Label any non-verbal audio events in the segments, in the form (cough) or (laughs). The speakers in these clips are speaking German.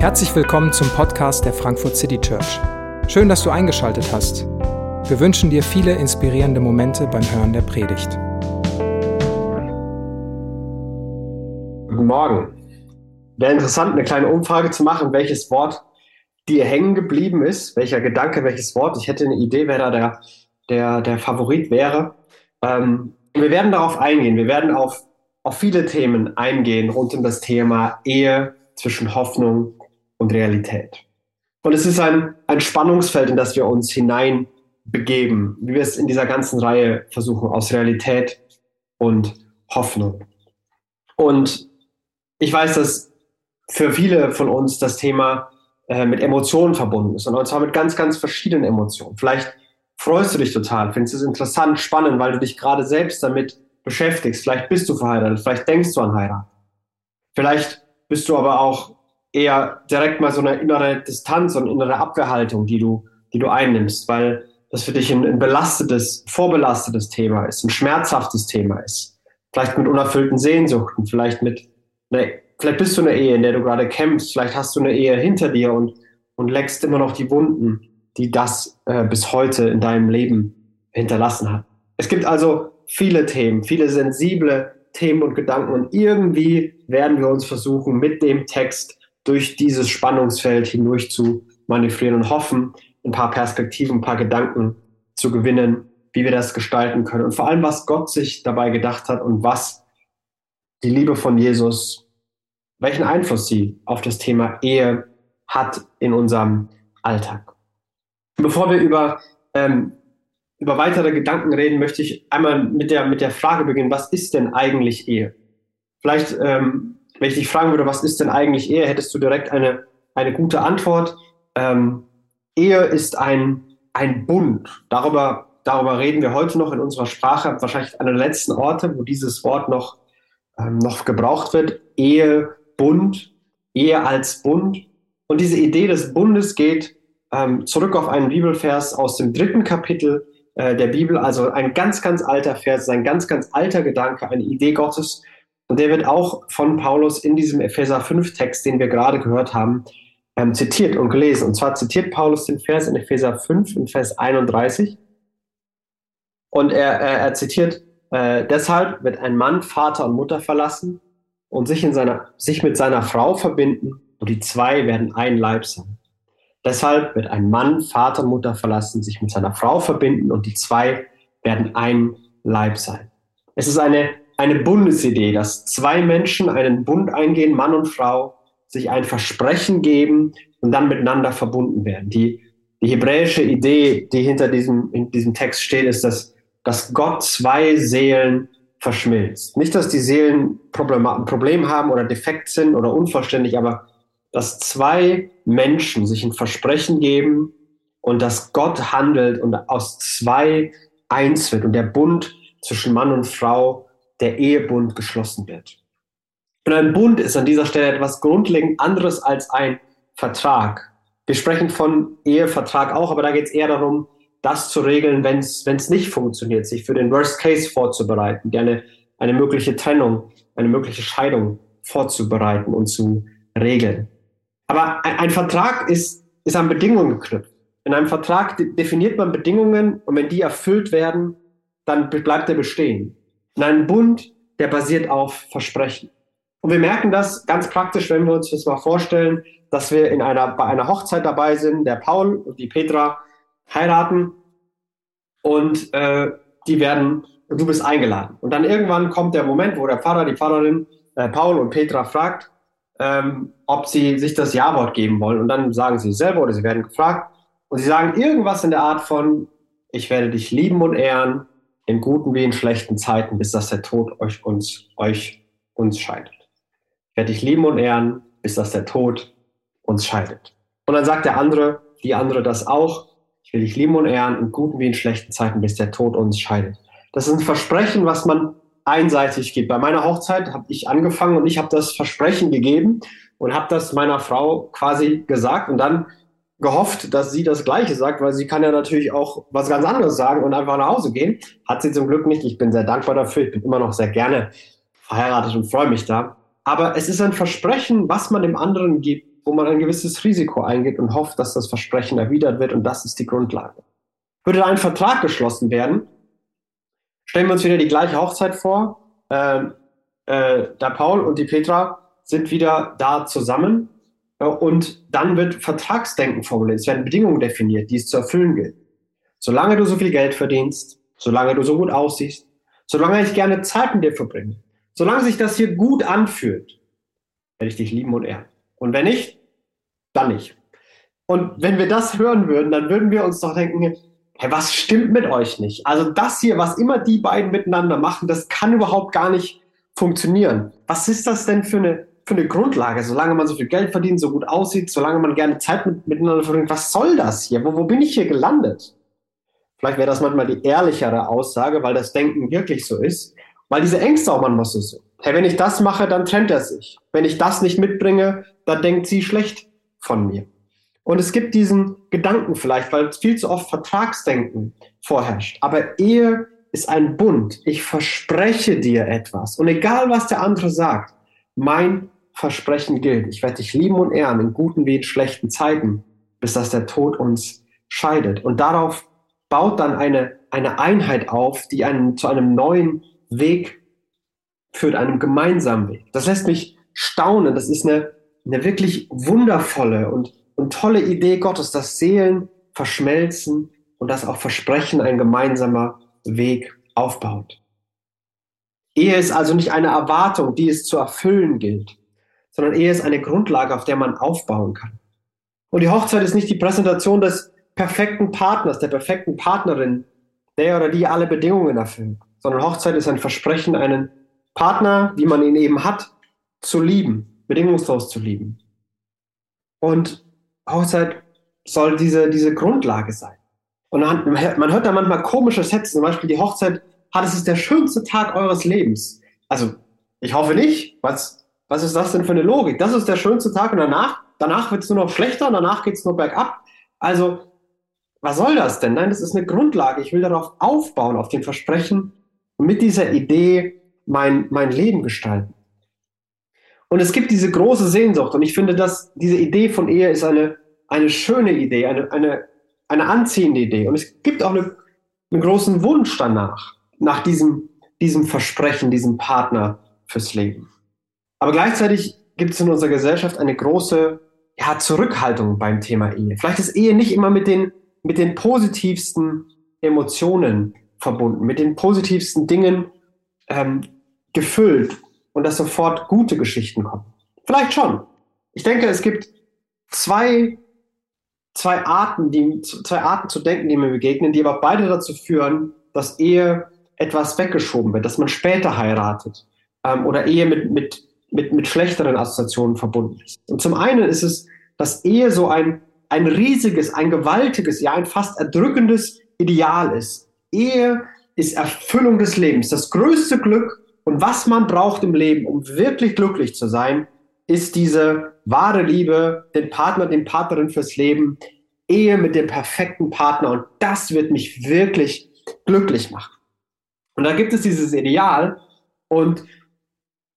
Herzlich willkommen zum Podcast der Frankfurt City Church. Schön, dass du eingeschaltet hast. Wir wünschen dir viele inspirierende Momente beim Hören der Predigt. Guten Morgen. Wäre interessant, eine kleine Umfrage zu machen, welches Wort dir hängen geblieben ist, welcher Gedanke, welches Wort. Ich hätte eine Idee, wer da der, der, der Favorit wäre. Ähm, wir werden darauf eingehen. Wir werden auf, auf viele Themen eingehen rund um das Thema Ehe zwischen Hoffnung und Realität. Und es ist ein, ein Spannungsfeld, in das wir uns hineinbegeben, wie wir es in dieser ganzen Reihe versuchen, aus Realität und Hoffnung. Und ich weiß, dass für viele von uns das Thema äh, mit Emotionen verbunden ist und zwar mit ganz, ganz verschiedenen Emotionen. Vielleicht freust du dich total, findest es interessant, spannend, weil du dich gerade selbst damit beschäftigst. Vielleicht bist du verheiratet, vielleicht denkst du an Heirat. Vielleicht bist du aber auch eher direkt mal so eine innere Distanz und innere Abwehrhaltung, die du, die du einnimmst, weil das für dich ein, ein belastetes, vorbelastetes Thema ist, ein schmerzhaftes Thema ist. Vielleicht mit unerfüllten Sehnsuchten, vielleicht mit, ne, vielleicht bist du eine Ehe, in der du gerade kämpfst, vielleicht hast du eine Ehe hinter dir und, und leckst immer noch die Wunden die das äh, bis heute in deinem Leben hinterlassen hat. Es gibt also viele Themen, viele sensible Themen und Gedanken und irgendwie werden wir uns versuchen, mit dem Text durch dieses Spannungsfeld hindurch zu manövrieren und hoffen, ein paar Perspektiven, ein paar Gedanken zu gewinnen, wie wir das gestalten können und vor allem, was Gott sich dabei gedacht hat und was die Liebe von Jesus, welchen Einfluss sie auf das Thema Ehe hat in unserem Alltag. Bevor wir über, ähm, über weitere Gedanken reden, möchte ich einmal mit der, mit der Frage beginnen, was ist denn eigentlich Ehe? Vielleicht, ähm, wenn ich dich fragen würde, was ist denn eigentlich Ehe, hättest du direkt eine, eine gute Antwort. Ähm, Ehe ist ein, ein Bund. Darüber, darüber reden wir heute noch in unserer Sprache, wahrscheinlich einer der letzten Orte, wo dieses Wort noch, ähm, noch gebraucht wird. Ehe, Bund, Ehe als Bund. Und diese Idee des Bundes geht ähm, zurück auf einen Bibelvers aus dem dritten Kapitel äh, der Bibel, also ein ganz, ganz alter Vers, ein ganz, ganz alter Gedanke, eine Idee Gottes. Und der wird auch von Paulus in diesem Epheser 5 Text, den wir gerade gehört haben, ähm, zitiert und gelesen. Und zwar zitiert Paulus den Vers in Epheser 5 in Vers 31. Und er, er, er zitiert, äh, deshalb wird ein Mann Vater und Mutter verlassen und sich, in seiner, sich mit seiner Frau verbinden und die zwei werden ein Leib sein. Deshalb wird ein Mann Vater und Mutter verlassen, sich mit seiner Frau verbinden und die zwei werden ein Leib sein. Es ist eine, eine Bundesidee, dass zwei Menschen einen Bund eingehen, Mann und Frau, sich ein Versprechen geben und dann miteinander verbunden werden. Die, die hebräische Idee, die hinter diesem, in diesem Text steht, ist, dass, dass Gott zwei Seelen verschmilzt. Nicht, dass die Seelen Problem, ein Problem haben oder defekt sind oder unvollständig, aber dass zwei Menschen sich ein Versprechen geben und dass Gott handelt und aus zwei eins wird und der Bund zwischen Mann und Frau, der Ehebund geschlossen wird. Und ein Bund ist an dieser Stelle etwas grundlegend anderes als ein Vertrag. Wir sprechen von Ehevertrag auch, aber da geht es eher darum, das zu regeln, wenn es nicht funktioniert, sich für den Worst Case vorzubereiten, eine, eine mögliche Trennung, eine mögliche Scheidung vorzubereiten und zu regeln. Aber ein, ein Vertrag ist, ist an Bedingungen geknüpft. In einem Vertrag de definiert man Bedingungen und wenn die erfüllt werden, dann bleibt er bestehen. In einem Bund, der basiert auf Versprechen. Und wir merken das ganz praktisch, wenn wir uns das mal vorstellen, dass wir in einer, bei einer Hochzeit dabei sind, der Paul und die Petra heiraten und äh, die werden, du bist eingeladen. Und dann irgendwann kommt der Moment, wo der Pfarrer, die Pfarrerin äh, Paul und Petra fragt, ähm, ob sie sich das Ja-Wort geben wollen. Und dann sagen sie selber oder sie werden gefragt und sie sagen irgendwas in der Art von, ich werde dich lieben und ehren, in guten wie in schlechten Zeiten, bis dass der Tod euch uns, euch uns scheidet. Ich werde dich lieben und ehren, bis dass der Tod uns scheidet. Und dann sagt der andere, die andere das auch. Ich will dich lieben und ehren, in guten wie in schlechten Zeiten, bis der Tod uns scheidet. Das ist ein Versprechen, was man einseitig geht. Bei meiner Hochzeit habe ich angefangen und ich habe das Versprechen gegeben und habe das meiner Frau quasi gesagt und dann gehofft, dass sie das Gleiche sagt, weil sie kann ja natürlich auch was ganz anderes sagen und einfach nach Hause gehen. Hat sie zum Glück nicht. Ich bin sehr dankbar dafür. Ich bin immer noch sehr gerne verheiratet und freue mich da. Aber es ist ein Versprechen, was man dem anderen gibt, wo man ein gewisses Risiko eingeht und hofft, dass das Versprechen erwidert wird und das ist die Grundlage. Würde ein Vertrag geschlossen werden, stellen wir uns wieder die gleiche Hochzeit vor. Äh, äh, der Paul und die Petra sind wieder da zusammen und dann wird Vertragsdenken formuliert. Es werden Bedingungen definiert, die es zu erfüllen gilt. Solange du so viel Geld verdienst, solange du so gut aussiehst, solange ich gerne Zeit mit dir verbringe, solange sich das hier gut anfühlt, werde ich dich lieben und ehren. Und wenn nicht, dann nicht. Und wenn wir das hören würden, dann würden wir uns doch denken, hey, was stimmt mit euch nicht? Also das hier, was immer die beiden miteinander machen, das kann überhaupt gar nicht funktionieren. Was ist das denn für eine, für eine Grundlage? Solange man so viel Geld verdient, so gut aussieht, solange man gerne Zeit mit, miteinander verbringt, was soll das hier? Wo, wo bin ich hier gelandet? Vielleicht wäre das manchmal die ehrlichere Aussage, weil das Denken wirklich so ist. Weil diese Ängste auch manchmal so sind. Hey, wenn ich das mache, dann trennt er sich. Wenn ich das nicht mitbringe, dann denkt sie schlecht von mir. Und es gibt diesen Gedanken vielleicht, weil viel zu oft Vertragsdenken vorherrscht. Aber Ehe ist ein Bund. Ich verspreche dir etwas. Und egal, was der andere sagt, mein Versprechen gilt. Ich werde dich lieben und ehren in guten wie in schlechten Zeiten, bis dass der Tod uns scheidet. Und darauf baut dann eine, eine Einheit auf, die einen zu einem neuen Weg führt, einem gemeinsamen Weg. Das lässt mich staunen. Das ist eine, eine wirklich wundervolle und, und tolle Idee Gottes, dass Seelen verschmelzen und dass auch Versprechen ein gemeinsamer Weg aufbaut. Ehe ist also nicht eine Erwartung, die es zu erfüllen gilt, sondern Ehe ist eine Grundlage, auf der man aufbauen kann. Und die Hochzeit ist nicht die Präsentation des perfekten Partners, der perfekten Partnerin, der oder die alle Bedingungen erfüllt, sondern Hochzeit ist ein Versprechen, einen Partner, wie man ihn eben hat, zu lieben, bedingungslos zu lieben. Und Hochzeit soll diese, diese Grundlage sein. Und man hört da manchmal komische Sätze, zum Beispiel die Hochzeit hat, es ist der schönste Tag eures Lebens. Also, ich hoffe nicht. Was, was ist das denn für eine Logik? Das ist der schönste Tag und danach, danach wird es nur noch schlechter und danach geht es nur bergab. Also, was soll das denn? Nein, das ist eine Grundlage. Ich will darauf aufbauen, auf den Versprechen und mit dieser Idee mein, mein Leben gestalten. Und es gibt diese große Sehnsucht und ich finde, dass diese Idee von Ehe ist eine, eine schöne Idee, eine, eine eine anziehende Idee. Und es gibt auch eine, einen großen Wunsch danach, nach diesem, diesem Versprechen, diesem Partner fürs Leben. Aber gleichzeitig gibt es in unserer Gesellschaft eine große ja, Zurückhaltung beim Thema Ehe. Vielleicht ist Ehe nicht immer mit den, mit den positivsten Emotionen verbunden, mit den positivsten Dingen ähm, gefüllt und dass sofort gute Geschichten kommen. Vielleicht schon. Ich denke, es gibt zwei zwei Arten, die, zwei Arten zu denken, die mir begegnen, die aber beide dazu führen, dass Ehe etwas weggeschoben wird, dass man später heiratet ähm, oder Ehe mit, mit, mit, mit schlechteren Assoziationen verbunden ist. Und zum einen ist es, dass Ehe so ein, ein riesiges, ein gewaltiges, ja ein fast erdrückendes Ideal ist. Ehe ist Erfüllung des Lebens, das größte Glück und was man braucht im Leben, um wirklich glücklich zu sein, ist diese wahre Liebe, den Partner, den Partnerin fürs Leben, Ehe mit dem perfekten Partner und das wird mich wirklich glücklich machen. Und da gibt es dieses Ideal und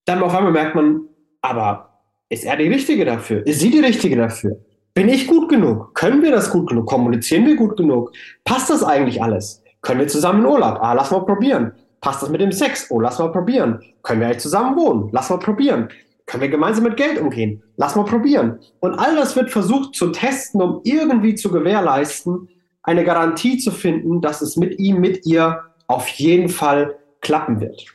dann auf einmal merkt man, aber ist er die Richtige dafür? Ist sie die Richtige dafür? Bin ich gut genug? Können wir das gut genug? Kommunizieren wir gut genug? Passt das eigentlich alles? Können wir zusammen in Urlaub? Ah, lass mal probieren. Passt das mit dem Sex? Oh, lass mal probieren. Können wir eigentlich zusammen wohnen? Lass mal probieren. Können wir gemeinsam mit Geld umgehen? Lass mal probieren. Und all das wird versucht zu testen, um irgendwie zu gewährleisten, eine Garantie zu finden, dass es mit ihm, mit ihr auf jeden Fall klappen wird.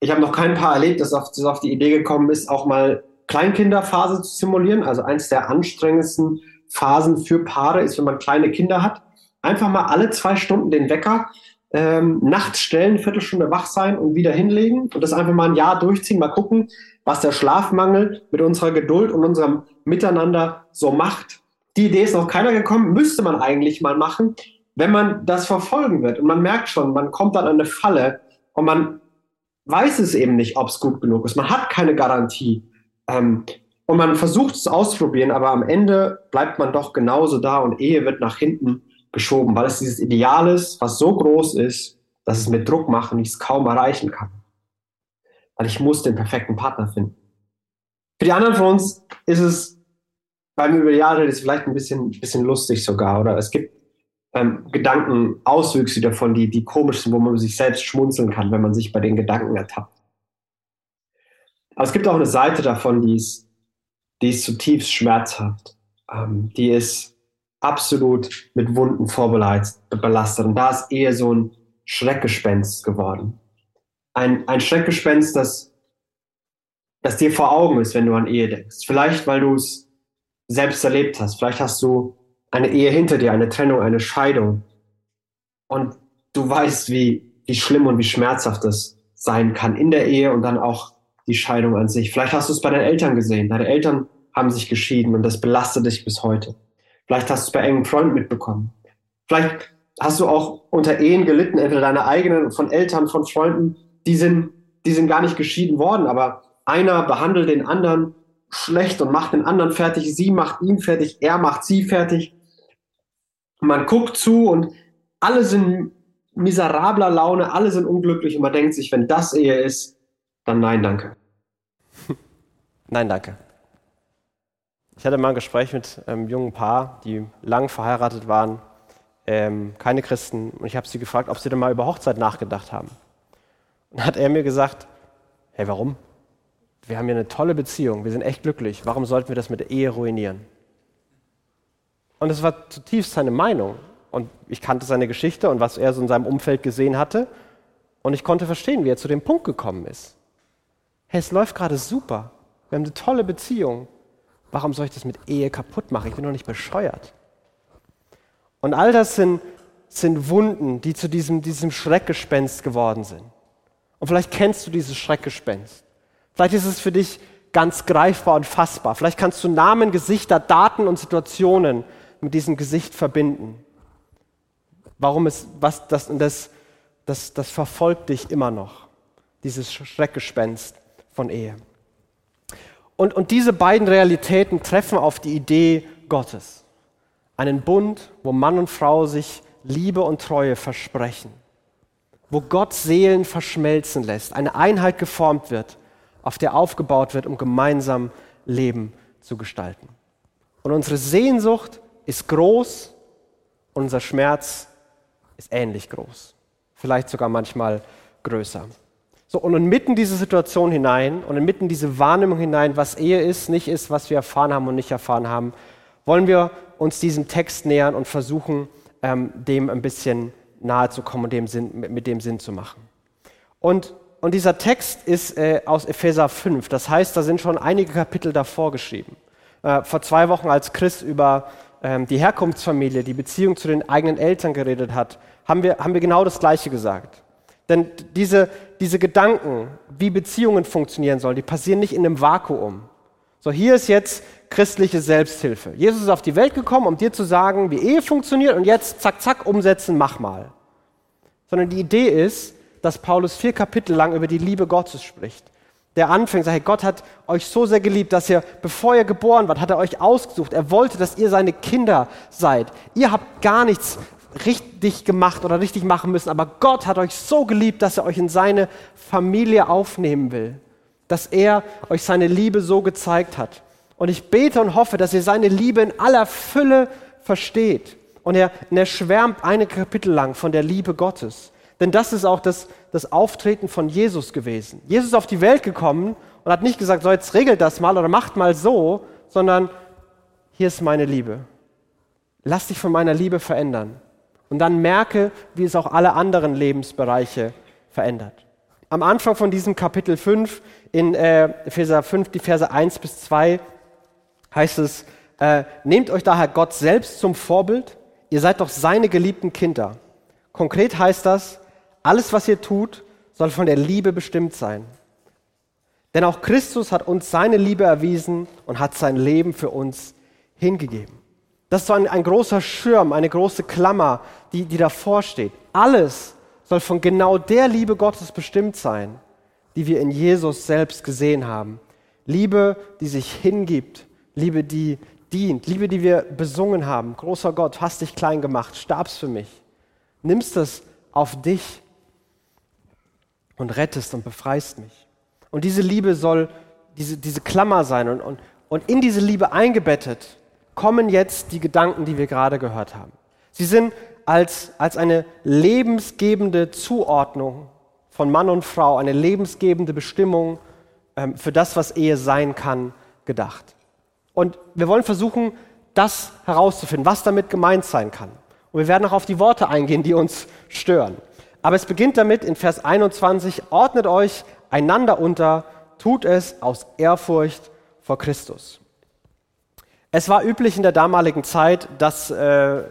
Ich habe noch kein Paar erlebt, das auf, das auf die Idee gekommen ist, auch mal Kleinkinderphase zu simulieren. Also eins der anstrengendsten Phasen für Paare ist, wenn man kleine Kinder hat. Einfach mal alle zwei Stunden den Wecker ähm, nachts stellen, Viertelstunde wach sein und wieder hinlegen und das einfach mal ein Jahr durchziehen, mal gucken, was der Schlafmangel mit unserer Geduld und unserem Miteinander so macht. Die Idee ist noch keiner gekommen, müsste man eigentlich mal machen, wenn man das verfolgen wird. Und man merkt schon, man kommt dann an eine Falle und man weiß es eben nicht, ob es gut genug ist. Man hat keine Garantie. Ähm, und man versucht es auszuprobieren, aber am Ende bleibt man doch genauso da und Ehe wird nach hinten geschoben, weil es dieses Ideal ist, was so groß ist, dass es mit Druck machen ich es kaum erreichen kann weil ich muss den perfekten Partner finden. Für die anderen von uns ist es beim über Jahre ist vielleicht ein bisschen, bisschen lustig sogar. Oder es gibt ähm, Gedankenauswüchse davon, die, die komisch sind, wo man sich selbst schmunzeln kann, wenn man sich bei den Gedanken ertappt. Aber es gibt auch eine Seite davon, die ist, die ist zutiefst schmerzhaft. Ähm, die ist absolut mit Wunden vorbelastet. Und da ist eher so ein Schreckgespenst geworden. Ein, ein Schreckgespenst, das, das dir vor Augen ist, wenn du an Ehe denkst. Vielleicht, weil du es selbst erlebt hast. Vielleicht hast du eine Ehe hinter dir, eine Trennung, eine Scheidung. Und du weißt, wie, wie schlimm und wie schmerzhaft das sein kann in der Ehe und dann auch die Scheidung an sich. Vielleicht hast du es bei deinen Eltern gesehen. Deine Eltern haben sich geschieden und das belastet dich bis heute. Vielleicht hast du es bei engen Freunden mitbekommen. Vielleicht hast du auch unter Ehen gelitten, entweder deine eigenen, von Eltern, von Freunden, die sind, die sind gar nicht geschieden worden, aber einer behandelt den anderen schlecht und macht den anderen fertig, sie macht ihn fertig, er macht sie fertig. Man guckt zu und alle sind miserabler Laune, alle sind unglücklich und man denkt sich, wenn das Ehe ist, dann nein, danke. (laughs) Nein, danke. Ich hatte mal ein Gespräch mit einem jungen Paar, die lang verheiratet waren, ähm, keine Christen, und ich habe sie gefragt, ob sie denn mal über Hochzeit nachgedacht haben. Und hat er mir gesagt, hey, warum? Wir haben hier eine tolle Beziehung, wir sind echt glücklich, warum sollten wir das mit der Ehe ruinieren? Und das war zutiefst seine Meinung. Und ich kannte seine Geschichte und was er so in seinem Umfeld gesehen hatte. Und ich konnte verstehen, wie er zu dem Punkt gekommen ist. Hey, es läuft gerade super. Wir haben eine tolle Beziehung. Warum soll ich das mit Ehe kaputt machen? Ich bin doch nicht bescheuert. Und all das sind, sind Wunden, die zu diesem, diesem Schreckgespenst geworden sind. Und vielleicht kennst du dieses Schreckgespenst. Vielleicht ist es für dich ganz greifbar und fassbar. Vielleicht kannst du Namen, Gesichter, Daten und Situationen mit diesem Gesicht verbinden. Warum ist, was, das, das, das, das verfolgt dich immer noch, dieses Schreckgespenst von Ehe. Und, und diese beiden Realitäten treffen auf die Idee Gottes. Einen Bund, wo Mann und Frau sich Liebe und Treue versprechen. Wo Gott Seelen verschmelzen lässt, eine Einheit geformt wird, auf der aufgebaut wird, um gemeinsam Leben zu gestalten. Und unsere Sehnsucht ist groß und unser Schmerz ist ähnlich groß. Vielleicht sogar manchmal größer. So, und inmitten diese Situation hinein und inmitten diese Wahrnehmung hinein, was Ehe ist, nicht ist, was wir erfahren haben und nicht erfahren haben, wollen wir uns diesem Text nähern und versuchen, ähm, dem ein bisschen nahe zu kommen und dem Sinn, mit dem Sinn zu machen. Und, und dieser Text ist äh, aus Epheser 5. Das heißt, da sind schon einige Kapitel davor geschrieben. Äh, vor zwei Wochen, als Chris über die Herkunftsfamilie, die Beziehung zu den eigenen Eltern geredet hat, haben wir, haben wir genau das Gleiche gesagt. Denn diese, diese Gedanken, wie Beziehungen funktionieren sollen, die passieren nicht in einem Vakuum. So, hier ist jetzt christliche Selbsthilfe. Jesus ist auf die Welt gekommen, um dir zu sagen, wie Ehe funktioniert und jetzt zack, zack, umsetzen, mach mal. Sondern die Idee ist, dass Paulus vier Kapitel lang über die Liebe Gottes spricht. Der anfängt, sagt, hey, Gott hat euch so sehr geliebt, dass ihr, bevor ihr geboren wart, hat er euch ausgesucht. Er wollte, dass ihr seine Kinder seid. Ihr habt gar nichts richtig gemacht oder richtig machen müssen, aber Gott hat euch so geliebt, dass er euch in seine Familie aufnehmen will, dass er euch seine Liebe so gezeigt hat. Und ich bete und hoffe, dass ihr seine Liebe in aller Fülle versteht. Und er, und er schwärmt eine Kapitel lang von der Liebe Gottes. Denn das ist auch das, das Auftreten von Jesus gewesen. Jesus ist auf die Welt gekommen und hat nicht gesagt, so jetzt regelt das mal oder macht mal so, sondern hier ist meine Liebe. Lass dich von meiner Liebe verändern. Und dann merke, wie es auch alle anderen Lebensbereiche verändert. Am Anfang von diesem Kapitel 5, in äh, Epheser 5, die Verse 1 bis 2, heißt es, äh, nehmt euch daher Gott selbst zum Vorbild, ihr seid doch seine geliebten Kinder. Konkret heißt das, alles, was ihr tut, soll von der Liebe bestimmt sein. Denn auch Christus hat uns seine Liebe erwiesen und hat sein Leben für uns hingegeben. Das ist so ein, ein großer Schirm, eine große Klammer, die, die davor steht. Alles soll von genau der Liebe Gottes bestimmt sein, die wir in Jesus selbst gesehen haben. Liebe, die sich hingibt, Liebe, die dient, Liebe, die wir besungen haben. Großer Gott, hast dich klein gemacht, starbst für mich. Nimmst es auf dich und rettest und befreist mich. Und diese Liebe soll diese, diese Klammer sein und, und, und in diese Liebe eingebettet kommen jetzt die Gedanken, die wir gerade gehört haben. Sie sind als, als eine lebensgebende Zuordnung von Mann und Frau, eine lebensgebende Bestimmung ähm, für das, was Ehe sein kann, gedacht. Und wir wollen versuchen, das herauszufinden, was damit gemeint sein kann. Und wir werden auch auf die Worte eingehen, die uns stören. Aber es beginnt damit in Vers 21, ordnet euch einander unter, tut es aus Ehrfurcht vor Christus. Es war üblich in der damaligen Zeit, dass äh,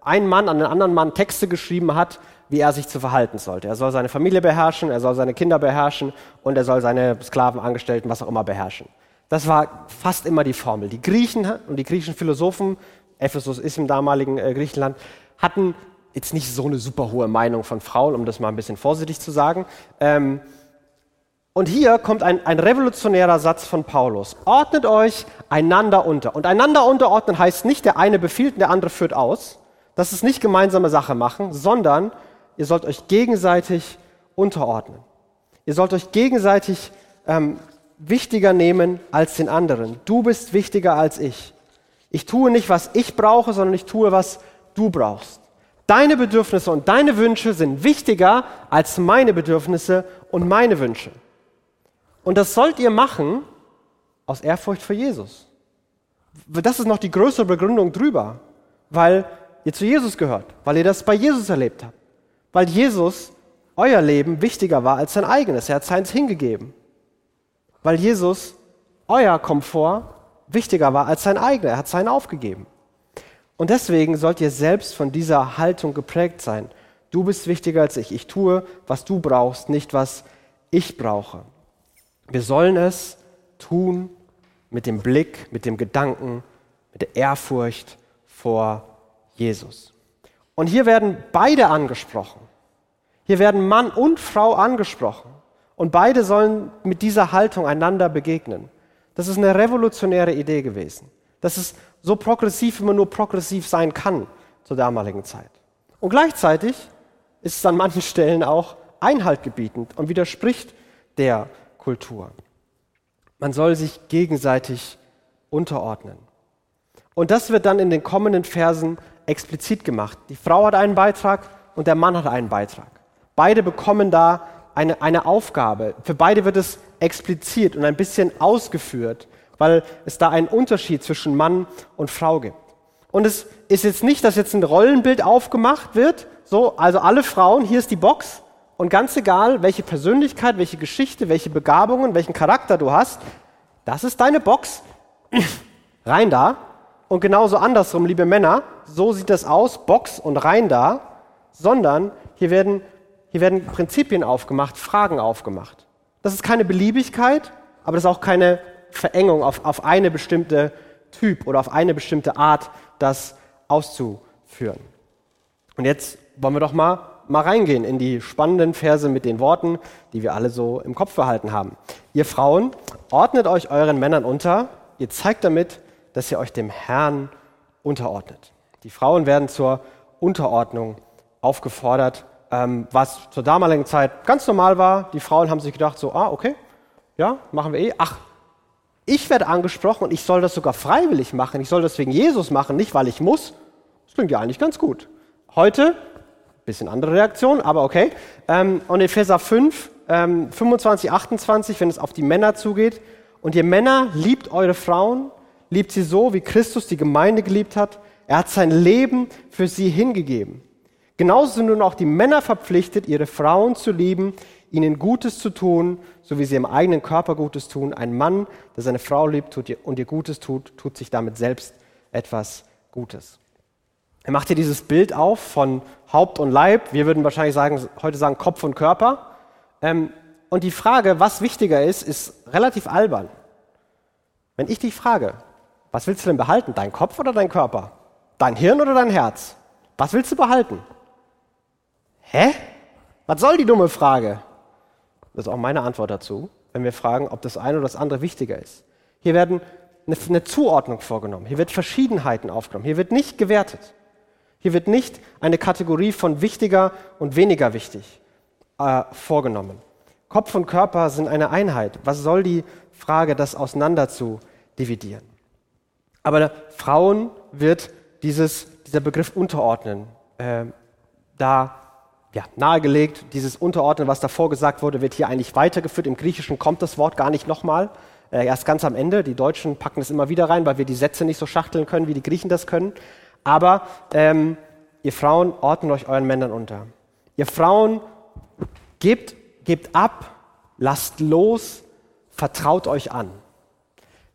ein Mann an einen anderen Mann Texte geschrieben hat, wie er sich zu verhalten sollte. Er soll seine Familie beherrschen, er soll seine Kinder beherrschen und er soll seine Sklaven, Angestellten, was auch immer beherrschen. Das war fast immer die Formel. Die Griechen und die griechischen Philosophen, Ephesus ist im damaligen äh, Griechenland, hatten jetzt nicht so eine super hohe Meinung von Frauen, um das mal ein bisschen vorsichtig zu sagen. Ähm, und hier kommt ein, ein revolutionärer Satz von Paulus. Ordnet euch einander unter. Und einander unterordnen heißt nicht, der eine befiehlt und der andere führt aus. Das ist nicht gemeinsame Sache machen, sondern ihr sollt euch gegenseitig unterordnen. Ihr sollt euch gegenseitig ähm, wichtiger nehmen als den anderen. Du bist wichtiger als ich. Ich tue nicht, was ich brauche, sondern ich tue, was du brauchst. Deine Bedürfnisse und deine Wünsche sind wichtiger als meine Bedürfnisse und meine Wünsche. Und das sollt ihr machen aus Ehrfurcht für Jesus. Das ist noch die größere Begründung drüber, weil ihr zu Jesus gehört, weil ihr das bei Jesus erlebt habt, weil Jesus euer Leben wichtiger war als sein eigenes. Er hat seins hingegeben, weil Jesus euer Komfort wichtiger war als sein eigener. Er hat seinen aufgegeben. Und deswegen sollt ihr selbst von dieser Haltung geprägt sein. Du bist wichtiger als ich. Ich tue, was du brauchst, nicht was ich brauche. Wir sollen es tun mit dem Blick, mit dem Gedanken, mit der Ehrfurcht vor Jesus. Und hier werden beide angesprochen. Hier werden Mann und Frau angesprochen. Und beide sollen mit dieser Haltung einander begegnen. Das ist eine revolutionäre Idee gewesen. Das ist so progressiv, wie man nur progressiv sein kann zur damaligen Zeit. Und gleichzeitig ist es an manchen Stellen auch einhaltgebietend und widerspricht der Kultur. Man soll sich gegenseitig unterordnen. Und das wird dann in den kommenden Versen explizit gemacht. Die Frau hat einen Beitrag und der Mann hat einen Beitrag. Beide bekommen da eine, eine Aufgabe. Für beide wird es explizit und ein bisschen ausgeführt, weil es da einen Unterschied zwischen Mann und Frau gibt. Und es ist jetzt nicht, dass jetzt ein Rollenbild aufgemacht wird, so, also alle Frauen, hier ist die Box, und ganz egal, welche Persönlichkeit, welche Geschichte, welche Begabungen, welchen Charakter du hast, das ist deine Box. (clears throat) rein da. Und genauso andersrum, liebe Männer, so sieht das aus, Box und rein da. Sondern hier werden, hier werden Prinzipien aufgemacht, Fragen aufgemacht. Das ist keine Beliebigkeit, aber das ist auch keine Verengung auf, auf eine bestimmte Typ oder auf eine bestimmte Art, das auszuführen. Und jetzt wollen wir doch mal mal reingehen in die spannenden Verse mit den Worten, die wir alle so im Kopf behalten haben. Ihr Frauen, ordnet euch euren Männern unter. Ihr zeigt damit, dass ihr euch dem Herrn unterordnet. Die Frauen werden zur Unterordnung aufgefordert, ähm, was zur damaligen Zeit ganz normal war. Die Frauen haben sich gedacht, so, ah, okay, ja, machen wir eh. Ach, ich werde angesprochen und ich soll das sogar freiwillig machen. Ich soll das wegen Jesus machen, nicht weil ich muss. Das klingt ja eigentlich ganz gut. Heute Bisschen andere Reaktion, aber okay. Ähm, und Epheser 5, ähm, 25, 28, wenn es auf die Männer zugeht, und ihr Männer liebt eure Frauen, liebt sie so, wie Christus die Gemeinde geliebt hat. Er hat sein Leben für sie hingegeben. Genauso sind nun auch die Männer verpflichtet, ihre Frauen zu lieben, ihnen Gutes zu tun, so wie sie im eigenen Körper Gutes tun. Ein Mann, der seine Frau liebt und ihr Gutes tut, tut sich damit selbst etwas Gutes. Er macht hier dieses Bild auf von Haupt und Leib. Wir würden wahrscheinlich sagen, heute sagen Kopf und Körper. Ähm, und die Frage, was wichtiger ist, ist relativ albern. Wenn ich dich frage, was willst du denn behalten? Dein Kopf oder dein Körper? Dein Hirn oder dein Herz? Was willst du behalten? Hä? Was soll die dumme Frage? Das ist auch meine Antwort dazu, wenn wir fragen, ob das eine oder das andere wichtiger ist. Hier werden eine, Zuordnung vorgenommen. Hier wird Verschiedenheiten aufgenommen. Hier wird nicht gewertet. Hier wird nicht eine Kategorie von wichtiger und weniger wichtig äh, vorgenommen. Kopf und Körper sind eine Einheit. Was soll die Frage, das auseinander zu dividieren? Aber Frauen wird dieses, dieser Begriff unterordnen äh, da ja, nahegelegt. Dieses Unterordnen, was davor gesagt wurde, wird hier eigentlich weitergeführt. Im Griechischen kommt das Wort gar nicht nochmal. Äh, erst ganz am Ende. Die Deutschen packen es immer wieder rein, weil wir die Sätze nicht so schachteln können, wie die Griechen das können. Aber ähm, ihr Frauen ordnet euch euren Männern unter. Ihr Frauen gebt, gebt ab, lasst los, vertraut euch an.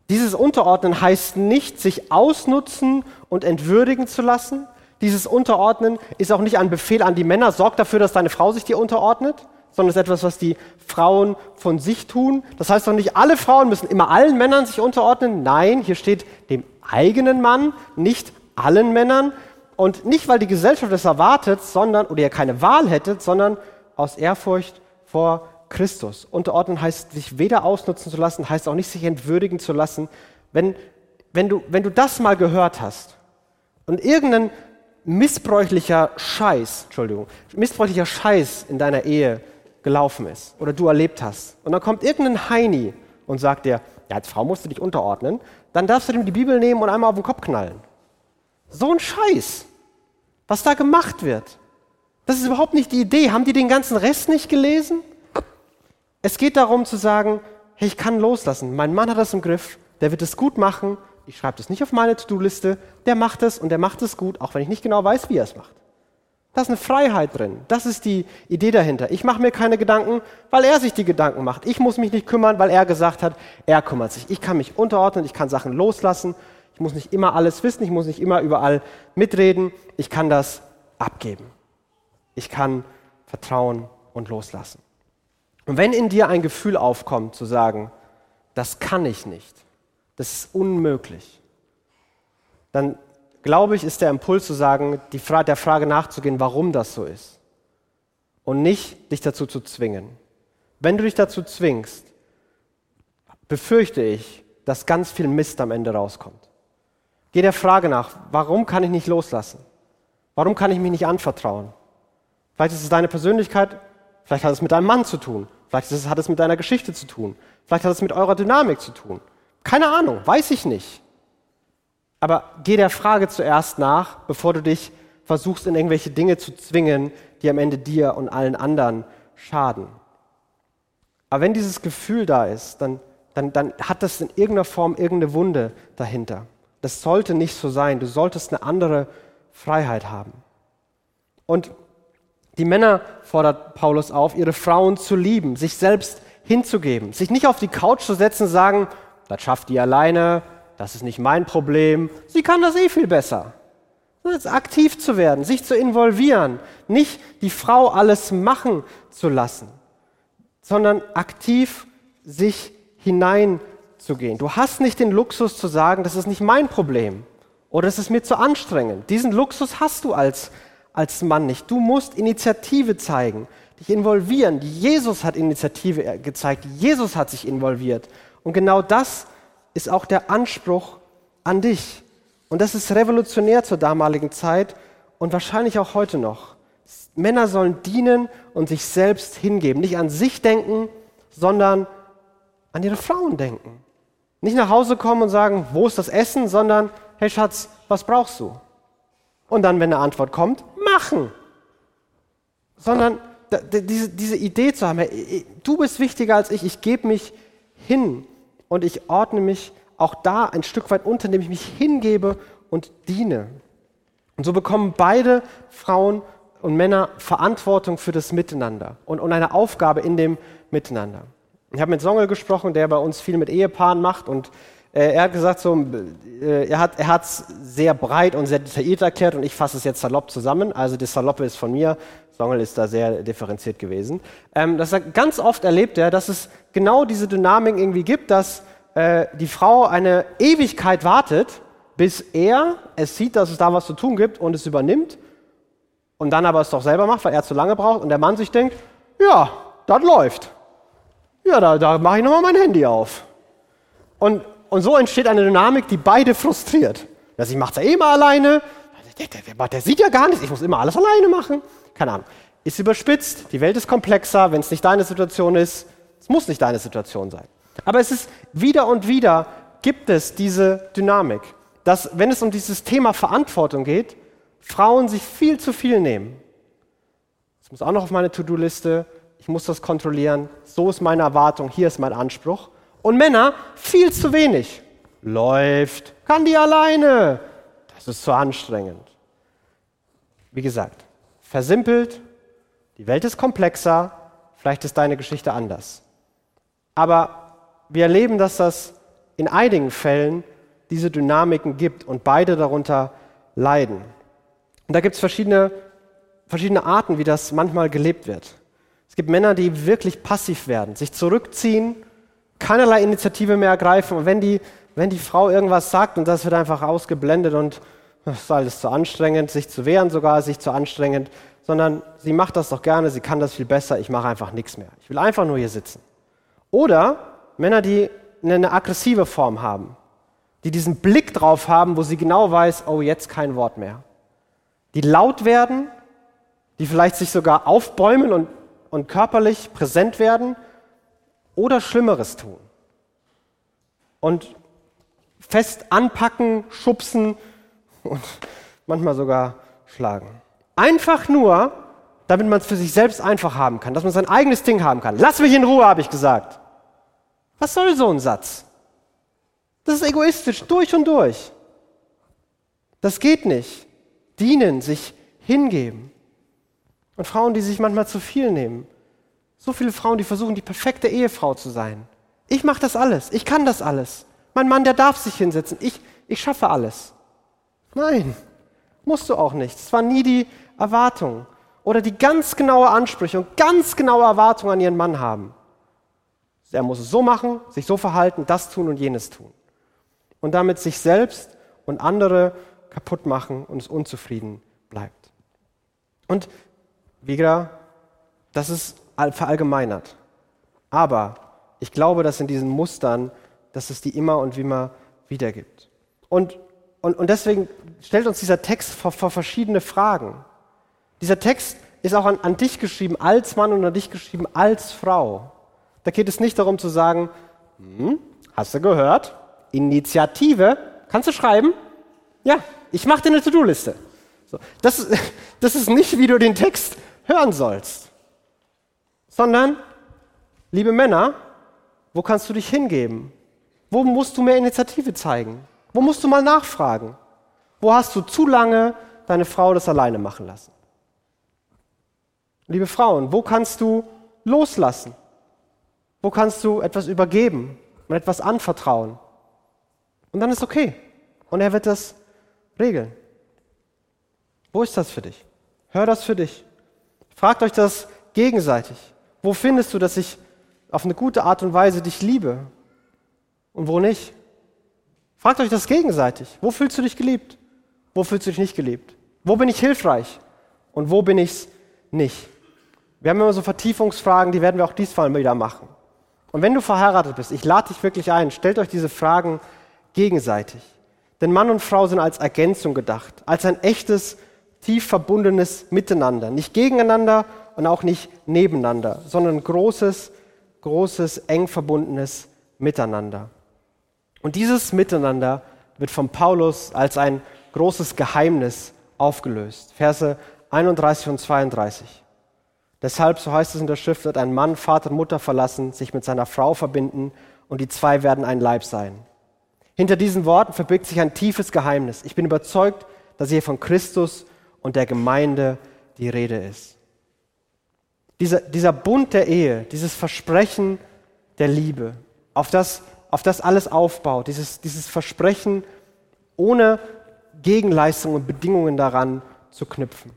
Dieses Unterordnen heißt nicht, sich ausnutzen und entwürdigen zu lassen. Dieses Unterordnen ist auch nicht ein Befehl an die Männer, sorg dafür, dass deine Frau sich dir unterordnet, sondern es ist etwas, was die Frauen von sich tun. Das heißt doch nicht, alle Frauen müssen immer allen Männern sich unterordnen. Nein, hier steht dem eigenen Mann, nicht allen Männern. Und nicht, weil die Gesellschaft das erwartet, sondern, oder ihr keine Wahl hättet, sondern aus Ehrfurcht vor Christus. Unterordnen heißt, sich weder ausnutzen zu lassen, heißt auch nicht, sich entwürdigen zu lassen. Wenn, wenn, du, wenn du das mal gehört hast und irgendein missbräuchlicher Scheiß, Entschuldigung, missbräuchlicher Scheiß in deiner Ehe gelaufen ist oder du erlebt hast und dann kommt irgendein Heini und sagt dir, ja, als Frau musst du dich unterordnen, dann darfst du ihm die Bibel nehmen und einmal auf den Kopf knallen. So ein Scheiß, was da gemacht wird. Das ist überhaupt nicht die Idee. Haben die den ganzen Rest nicht gelesen? Es geht darum zu sagen, hey, ich kann loslassen. Mein Mann hat das im Griff, der wird es gut machen. Ich schreibe das nicht auf meine To-Do-Liste. Der macht es und der macht es gut, auch wenn ich nicht genau weiß, wie er es macht. Da ist eine Freiheit drin. Das ist die Idee dahinter. Ich mache mir keine Gedanken, weil er sich die Gedanken macht. Ich muss mich nicht kümmern, weil er gesagt hat, er kümmert sich. Ich kann mich unterordnen, ich kann Sachen loslassen. Ich muss nicht immer alles wissen, ich muss nicht immer überall mitreden. Ich kann das abgeben. Ich kann vertrauen und loslassen. Und wenn in dir ein Gefühl aufkommt, zu sagen, das kann ich nicht, das ist unmöglich, dann glaube ich, ist der Impuls zu sagen, Fra der Frage nachzugehen, warum das so ist. Und nicht dich dazu zu zwingen. Wenn du dich dazu zwingst, befürchte ich, dass ganz viel Mist am Ende rauskommt. Geh der Frage nach, warum kann ich nicht loslassen? Warum kann ich mich nicht anvertrauen? Vielleicht ist es deine Persönlichkeit, vielleicht hat es mit deinem Mann zu tun, Vielleicht hat es mit deiner Geschichte zu tun. Vielleicht hat es mit eurer Dynamik zu tun. Keine Ahnung, weiß ich nicht. Aber geh der Frage zuerst nach, bevor du dich versuchst, in irgendwelche Dinge zu zwingen, die am Ende dir und allen anderen schaden. Aber wenn dieses Gefühl da ist, dann, dann, dann hat das in irgendeiner Form irgendeine Wunde dahinter. Das sollte nicht so sein. Du solltest eine andere Freiheit haben. Und die Männer fordert Paulus auf, ihre Frauen zu lieben, sich selbst hinzugeben, sich nicht auf die Couch zu setzen und sagen, das schafft die alleine, das ist nicht mein Problem, sie kann das eh viel besser. Aktiv zu werden, sich zu involvieren, nicht die Frau alles machen zu lassen, sondern aktiv sich hineinzugehen. Du hast nicht den Luxus zu sagen, das ist nicht mein Problem oder das ist mir zu anstrengend. Diesen Luxus hast du als als Mann nicht. Du musst Initiative zeigen, dich involvieren. Jesus hat Initiative gezeigt, Jesus hat sich involviert. Und genau das ist auch der Anspruch an dich. Und das ist revolutionär zur damaligen Zeit und wahrscheinlich auch heute noch. Männer sollen dienen und sich selbst hingeben. Nicht an sich denken, sondern an ihre Frauen denken. Nicht nach Hause kommen und sagen, wo ist das Essen, sondern, hey Schatz, was brauchst du? Und dann, wenn eine Antwort kommt, machen. Sondern diese, Idee zu haben, du bist wichtiger als ich, ich gebe mich hin und ich ordne mich auch da ein Stück weit unter, indem ich mich hingebe und diene. Und so bekommen beide Frauen und Männer Verantwortung für das Miteinander und, und eine Aufgabe in dem Miteinander. Ich habe mit Songel gesprochen, der bei uns viel mit Ehepaaren macht und äh, er hat gesagt, so, äh, er hat es sehr breit und sehr detailliert erklärt und ich fasse es jetzt salopp zusammen. Also das Saloppe ist von mir, Songel ist da sehr differenziert gewesen. Ähm, das er, ganz oft erlebt er, dass es genau diese Dynamik irgendwie gibt, dass äh, die Frau eine Ewigkeit wartet, bis er es sieht, dass es da was zu tun gibt und es übernimmt und dann aber es doch selber macht, weil er zu lange braucht und der Mann sich denkt, ja, das läuft. Ja, da, da mache ich nochmal mein Handy auf. Und und so entsteht eine Dynamik, die beide frustriert. Dass ich mache es ja eh mal alleine. Der, der, der, der, sieht ja gar nichts. Ich muss immer alles alleine machen. Keine Ahnung. Ist überspitzt. Die Welt ist komplexer. Wenn es nicht deine Situation ist, es muss nicht deine Situation sein. Aber es ist wieder und wieder gibt es diese Dynamik. dass wenn es um dieses Thema Verantwortung geht, Frauen sich viel zu viel nehmen. Das muss auch noch auf meine To-Do-Liste. Ich muss das kontrollieren. So ist meine Erwartung. Hier ist mein Anspruch. Und Männer viel zu wenig. Läuft. Kann die alleine. Das ist zu anstrengend. Wie gesagt, versimpelt. Die Welt ist komplexer. Vielleicht ist deine Geschichte anders. Aber wir erleben, dass das in einigen Fällen diese Dynamiken gibt und beide darunter leiden. Und da gibt es verschiedene, verschiedene Arten, wie das manchmal gelebt wird. Es gibt Männer, die wirklich passiv werden, sich zurückziehen, keinerlei Initiative mehr ergreifen. Und wenn die, wenn die Frau irgendwas sagt und das wird einfach ausgeblendet und das ist alles zu anstrengend, sich zu wehren sogar, sich zu anstrengend, sondern sie macht das doch gerne, sie kann das viel besser, ich mache einfach nichts mehr. Ich will einfach nur hier sitzen. Oder Männer, die eine aggressive Form haben, die diesen Blick drauf haben, wo sie genau weiß, oh, jetzt kein Wort mehr. Die laut werden, die vielleicht sich sogar aufbäumen und, und körperlich präsent werden oder Schlimmeres tun. Und fest anpacken, schubsen und manchmal sogar schlagen. Einfach nur, damit man es für sich selbst einfach haben kann, dass man sein eigenes Ding haben kann. Lass mich in Ruhe, habe ich gesagt. Was soll so ein Satz? Das ist egoistisch, durch und durch. Das geht nicht. Dienen, sich hingeben. Und Frauen, die sich manchmal zu viel nehmen. So viele Frauen, die versuchen, die perfekte Ehefrau zu sein. Ich mache das alles. Ich kann das alles. Mein Mann, der darf sich hinsetzen. Ich, ich schaffe alles. Nein, musst du auch nicht. Es war nie die Erwartung. Oder die ganz genaue Ansprüche und ganz genaue Erwartungen an ihren Mann haben. Er muss es so machen, sich so verhalten, das tun und jenes tun. Und damit sich selbst und andere kaputt machen und es unzufrieden bleibt. Und wieder, das ist verallgemeinert. Aber ich glaube, dass in diesen Mustern, dass es die immer und immer wieder gibt. Und, und, und deswegen stellt uns dieser Text vor, vor verschiedene Fragen. Dieser Text ist auch an, an dich geschrieben als Mann und an dich geschrieben als Frau. Da geht es nicht darum zu sagen, hm, hast du gehört? Initiative, kannst du schreiben? Ja, ich mache dir eine To-Do-Liste. So, das, (laughs) das ist nicht, wie du den Text hören sollst, sondern, liebe Männer, wo kannst du dich hingeben? Wo musst du mehr Initiative zeigen? Wo musst du mal nachfragen? Wo hast du zu lange deine Frau das alleine machen lassen? Liebe Frauen, wo kannst du loslassen? Wo kannst du etwas übergeben und etwas anvertrauen? Und dann ist okay. Und er wird das regeln. Wo ist das für dich? Hör das für dich. Fragt euch das gegenseitig. Wo findest du, dass ich auf eine gute Art und Weise dich liebe und wo nicht? Fragt euch das gegenseitig. Wo fühlst du dich geliebt? Wo fühlst du dich nicht geliebt? Wo bin ich hilfreich und wo bin ich es nicht? Wir haben immer so Vertiefungsfragen, die werden wir auch diesmal wieder machen. Und wenn du verheiratet bist, ich lade dich wirklich ein, stellt euch diese Fragen gegenseitig. Denn Mann und Frau sind als Ergänzung gedacht, als ein echtes, tief verbundenes Miteinander. Nicht gegeneinander und auch nicht nebeneinander, sondern ein großes, großes, eng verbundenes Miteinander. Und dieses Miteinander wird von Paulus als ein großes Geheimnis aufgelöst. Verse 31 und 32. Deshalb, so heißt es in der Schrift, wird ein Mann Vater und Mutter verlassen, sich mit seiner Frau verbinden und die zwei werden ein Leib sein. Hinter diesen Worten verbirgt sich ein tiefes Geheimnis. Ich bin überzeugt, dass hier von Christus und der Gemeinde die Rede ist. Dieser, dieser Bund der Ehe, dieses Versprechen der Liebe, auf das, auf das alles aufbaut, dieses, dieses Versprechen ohne Gegenleistungen und Bedingungen daran zu knüpfen.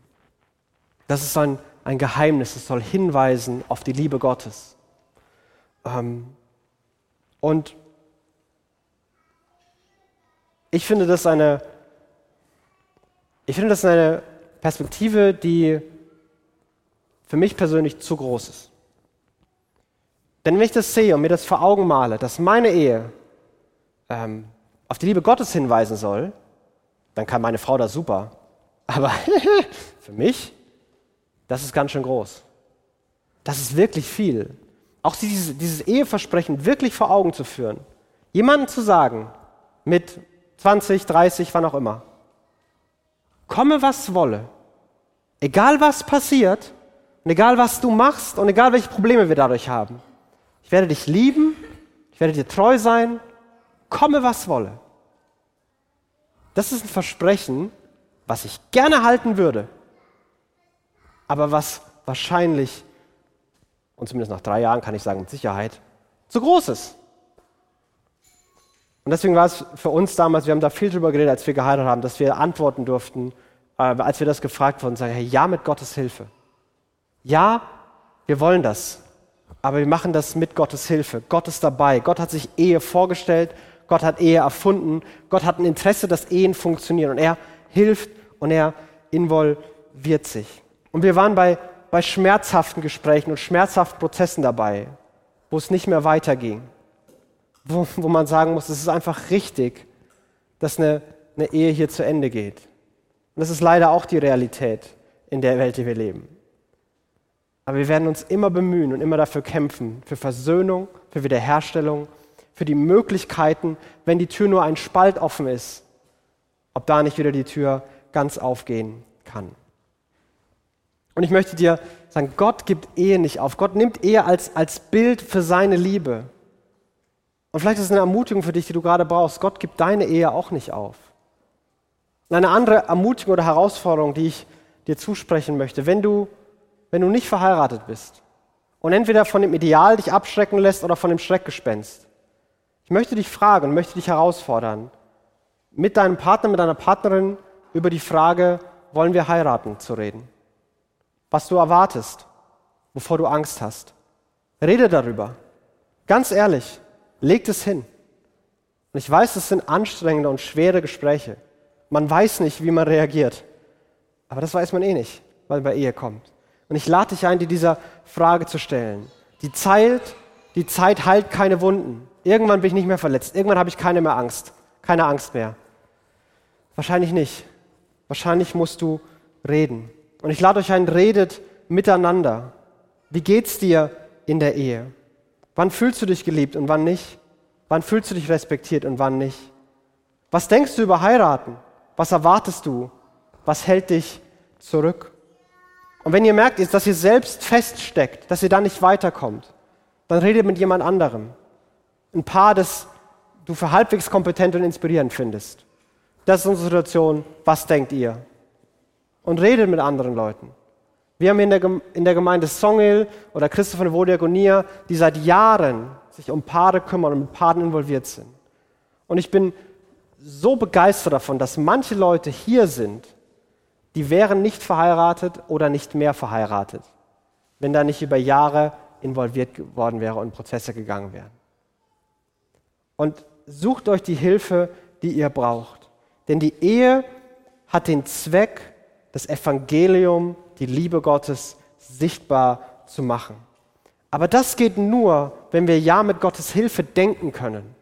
Das ist ein ein Geheimnis, es soll hinweisen auf die Liebe Gottes. Ähm, und ich finde das eine, ich finde das eine Perspektive, die für mich persönlich zu groß ist. Denn wenn ich das sehe und mir das vor Augen male, dass meine Ehe ähm, auf die Liebe Gottes hinweisen soll, dann kann meine Frau das super. Aber (laughs) für mich das ist ganz schön groß. Das ist wirklich viel. Auch dieses, dieses Eheversprechen wirklich vor Augen zu führen. Jemandem zu sagen, mit 20, 30, wann auch immer. Komme, was wolle. Egal was passiert und egal was du machst und egal welche Probleme wir dadurch haben. Ich werde dich lieben, ich werde dir treu sein, komme, was wolle. Das ist ein Versprechen, was ich gerne halten würde, aber was wahrscheinlich, und zumindest nach drei Jahren kann ich sagen mit Sicherheit, zu groß ist. Und deswegen war es für uns damals, wir haben da viel drüber geredet, als wir geheiratet haben, dass wir antworten durften, äh, als wir das gefragt wurden, sagen, hey, ja mit Gottes Hilfe. Ja, wir wollen das, aber wir machen das mit Gottes Hilfe. Gott ist dabei. Gott hat sich Ehe vorgestellt, Gott hat Ehe erfunden, Gott hat ein Interesse, dass Ehen funktionieren und er hilft und er involviert sich. Und wir waren bei, bei schmerzhaften Gesprächen und schmerzhaften Prozessen dabei, wo es nicht mehr weiterging wo, wo man sagen muss, es ist einfach richtig, dass eine, eine Ehe hier zu Ende geht. Und das ist leider auch die Realität in der Welt, die wir leben. Aber wir werden uns immer bemühen und immer dafür kämpfen, für Versöhnung, für Wiederherstellung, für die Möglichkeiten, wenn die Tür nur ein Spalt offen ist, ob da nicht wieder die Tür ganz aufgehen kann. Und ich möchte dir sagen, Gott gibt Ehe nicht auf. Gott nimmt Ehe als, als Bild für seine Liebe. Und vielleicht ist es eine Ermutigung für dich, die du gerade brauchst. Gott gibt deine Ehe auch nicht auf. Und eine andere Ermutigung oder Herausforderung, die ich dir zusprechen möchte, wenn du, wenn du nicht verheiratet bist und entweder von dem Ideal dich abschrecken lässt oder von dem Schreckgespenst. Ich möchte dich fragen und möchte dich herausfordern, mit deinem Partner, mit deiner Partnerin über die Frage, wollen wir heiraten, zu reden. Was du erwartest, wovor du Angst hast. Rede darüber. Ganz ehrlich. Legt es hin. Und ich weiß, es sind anstrengende und schwere Gespräche. Man weiß nicht, wie man reagiert. Aber das weiß man eh nicht, weil bei Ehe kommt. Und ich lade dich ein, dir dieser Frage zu stellen. Die Zeit, die Zeit heilt keine Wunden. Irgendwann bin ich nicht mehr verletzt. Irgendwann habe ich keine mehr Angst. Keine Angst mehr. Wahrscheinlich nicht. Wahrscheinlich musst du reden. Und ich lade euch ein, redet miteinander. Wie geht's dir in der Ehe? Wann fühlst du dich geliebt und wann nicht? Wann fühlst du dich respektiert und wann nicht? Was denkst du über heiraten? Was erwartest du? Was hält dich zurück? Und wenn ihr merkt, dass ihr selbst feststeckt, dass ihr da nicht weiterkommt, dann redet mit jemand anderem. Ein Paar, das du für halbwegs kompetent und inspirierend findest. Das ist unsere Situation. Was denkt ihr? Und redet mit anderen Leuten. Wir haben in der, in der Gemeinde Songhill oder Christoph von Wodiagonia, die seit Jahren sich um Paare kümmern und mit Paaren involviert sind. Und ich bin so begeistert davon, dass manche Leute hier sind, die wären nicht verheiratet oder nicht mehr verheiratet, wenn da nicht über Jahre involviert worden wäre und Prozesse gegangen wären. Und sucht euch die Hilfe, die ihr braucht. Denn die Ehe hat den Zweck, das Evangelium die Liebe Gottes sichtbar zu machen. Aber das geht nur, wenn wir ja mit Gottes Hilfe denken können.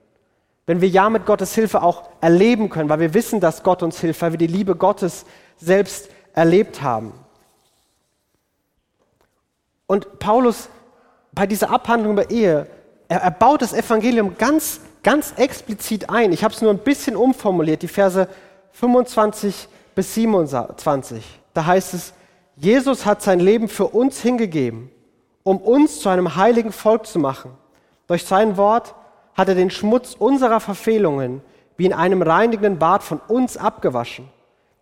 Wenn wir ja mit Gottes Hilfe auch erleben können, weil wir wissen, dass Gott uns hilft, weil wir die Liebe Gottes selbst erlebt haben. Und Paulus bei dieser Abhandlung über Ehe, er, er baut das Evangelium ganz, ganz explizit ein. Ich habe es nur ein bisschen umformuliert, die Verse 25 bis 27. Da heißt es, Jesus hat sein Leben für uns hingegeben, um uns zu einem heiligen Volk zu machen. Durch sein Wort hat er den Schmutz unserer Verfehlungen wie in einem reinigenden Bad von uns abgewaschen.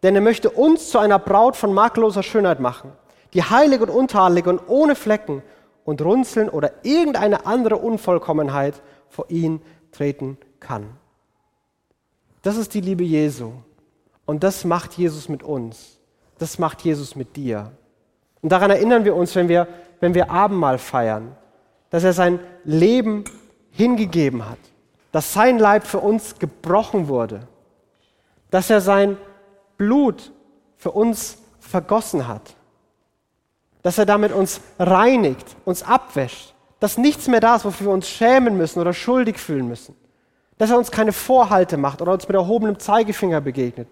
Denn er möchte uns zu einer Braut von makelloser Schönheit machen, die heilig und untadelig und ohne Flecken und Runzeln oder irgendeine andere Unvollkommenheit vor ihn treten kann. Das ist die Liebe Jesu. Und das macht Jesus mit uns das macht Jesus mit dir. Und daran erinnern wir uns, wenn wir, wenn wir Abendmahl feiern, dass er sein Leben hingegeben hat, dass sein Leib für uns gebrochen wurde, dass er sein Blut für uns vergossen hat, dass er damit uns reinigt, uns abwäscht, dass nichts mehr da ist, wofür wir uns schämen müssen oder schuldig fühlen müssen, dass er uns keine Vorhalte macht oder uns mit erhobenem Zeigefinger begegnet,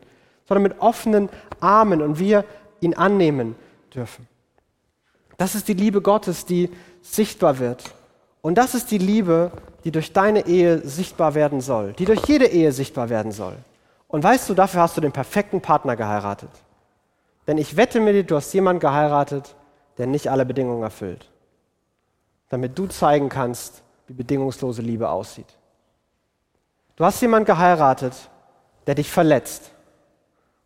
sondern mit offenen Armen und wir ihn annehmen dürfen. Das ist die Liebe Gottes, die sichtbar wird. Und das ist die Liebe, die durch deine Ehe sichtbar werden soll, die durch jede Ehe sichtbar werden soll. Und weißt du, dafür hast du den perfekten Partner geheiratet. Denn ich wette mit dir, du hast jemanden geheiratet, der nicht alle Bedingungen erfüllt. Damit du zeigen kannst, wie bedingungslose Liebe aussieht. Du hast jemanden geheiratet, der dich verletzt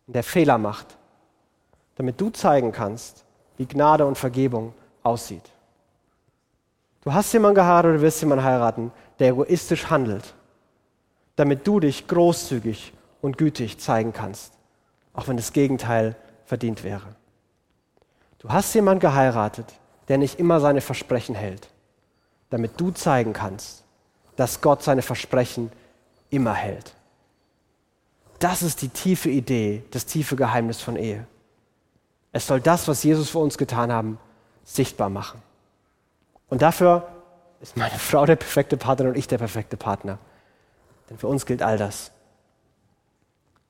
und der Fehler macht, damit du zeigen kannst, wie Gnade und Vergebung aussieht. Du hast jemanden geheiratet oder wirst jemanden heiraten, der egoistisch handelt, damit du dich großzügig und gütig zeigen kannst, auch wenn das Gegenteil verdient wäre. Du hast jemanden geheiratet, der nicht immer seine Versprechen hält, damit du zeigen kannst, dass Gott seine Versprechen immer hält. Das ist die tiefe Idee, das tiefe Geheimnis von Ehe. Es soll das, was Jesus für uns getan haben, sichtbar machen. Und dafür ist meine Frau der perfekte Partner und ich der perfekte Partner. Denn für uns gilt all das.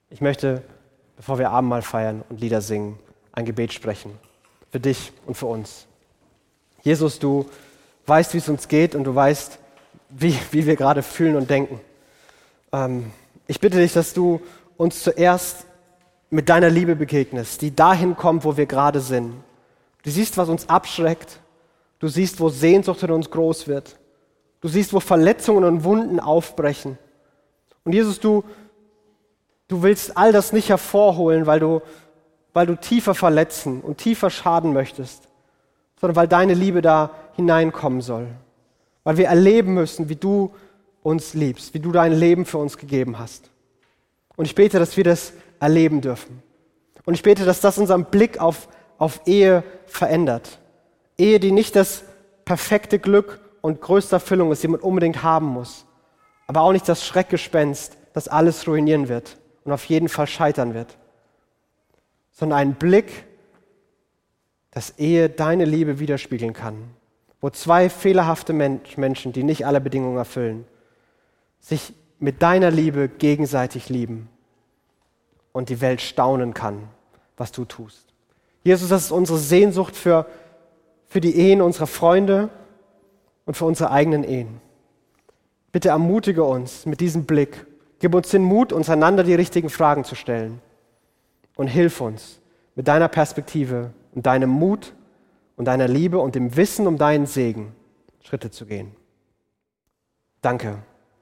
Ich möchte, bevor wir Abendmahl feiern und Lieder singen, ein Gebet sprechen. Für dich und für uns. Jesus, du weißt, wie es uns geht und du weißt, wie, wie wir gerade fühlen und denken. Ähm, ich bitte dich, dass du uns zuerst mit deiner Liebe begegnest, die dahin kommt, wo wir gerade sind. Du siehst, was uns abschreckt. Du siehst, wo Sehnsucht in uns groß wird. Du siehst, wo Verletzungen und Wunden aufbrechen. Und Jesus, du, du willst all das nicht hervorholen, weil du, weil du tiefer verletzen und tiefer schaden möchtest, sondern weil deine Liebe da hineinkommen soll. Weil wir erleben müssen, wie du uns liebst, wie du dein Leben für uns gegeben hast. Und ich bete, dass wir das erleben dürfen. Und ich bete, dass das unseren Blick auf, auf Ehe verändert. Ehe, die nicht das perfekte Glück und größte Erfüllung ist, die man unbedingt haben muss. Aber auch nicht das Schreckgespenst, das alles ruinieren wird und auf jeden Fall scheitern wird. Sondern ein Blick, dass Ehe deine Liebe widerspiegeln kann. Wo zwei fehlerhafte Menschen, die nicht alle Bedingungen erfüllen, sich mit deiner Liebe gegenseitig lieben und die Welt staunen kann, was du tust. Jesus, das ist unsere Sehnsucht für, für die Ehen unserer Freunde und für unsere eigenen Ehen. Bitte ermutige uns mit diesem Blick. Gib uns den Mut, uns einander die richtigen Fragen zu stellen. Und hilf uns mit deiner Perspektive und deinem Mut und deiner Liebe und dem Wissen um deinen Segen Schritte zu gehen. Danke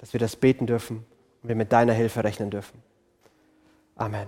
dass wir das beten dürfen und wir mit deiner Hilfe rechnen dürfen. Amen.